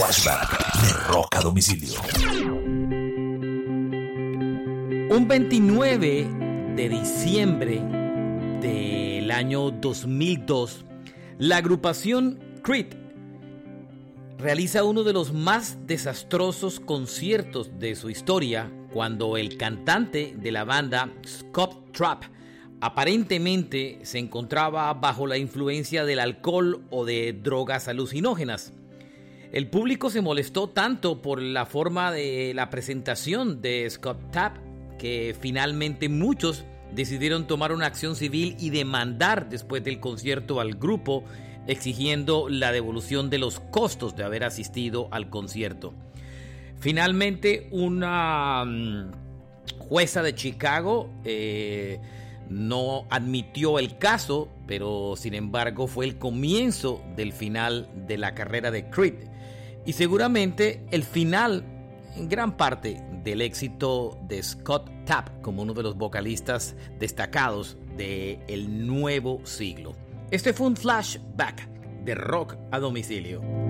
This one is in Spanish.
Flashback de Rock a Domicilio. Un 29 de diciembre del año 2002, la agrupación Creed realiza uno de los más desastrosos conciertos de su historia cuando el cantante de la banda, Scott Trapp, aparentemente se encontraba bajo la influencia del alcohol o de drogas alucinógenas. El público se molestó tanto por la forma de la presentación de Scott Trapp que finalmente muchos decidieron tomar una acción civil y demandar después del concierto al grupo exigiendo la devolución de los costos de haber asistido al concierto. Finalmente, una mm, jueza de Chicago eh, no admitió el caso, pero sin embargo fue el comienzo del final de la carrera de Creed y seguramente el final en gran parte del éxito de Scott Tapp como uno de los vocalistas destacados del el nuevo siglo. Este fue un flashback de rock a domicilio.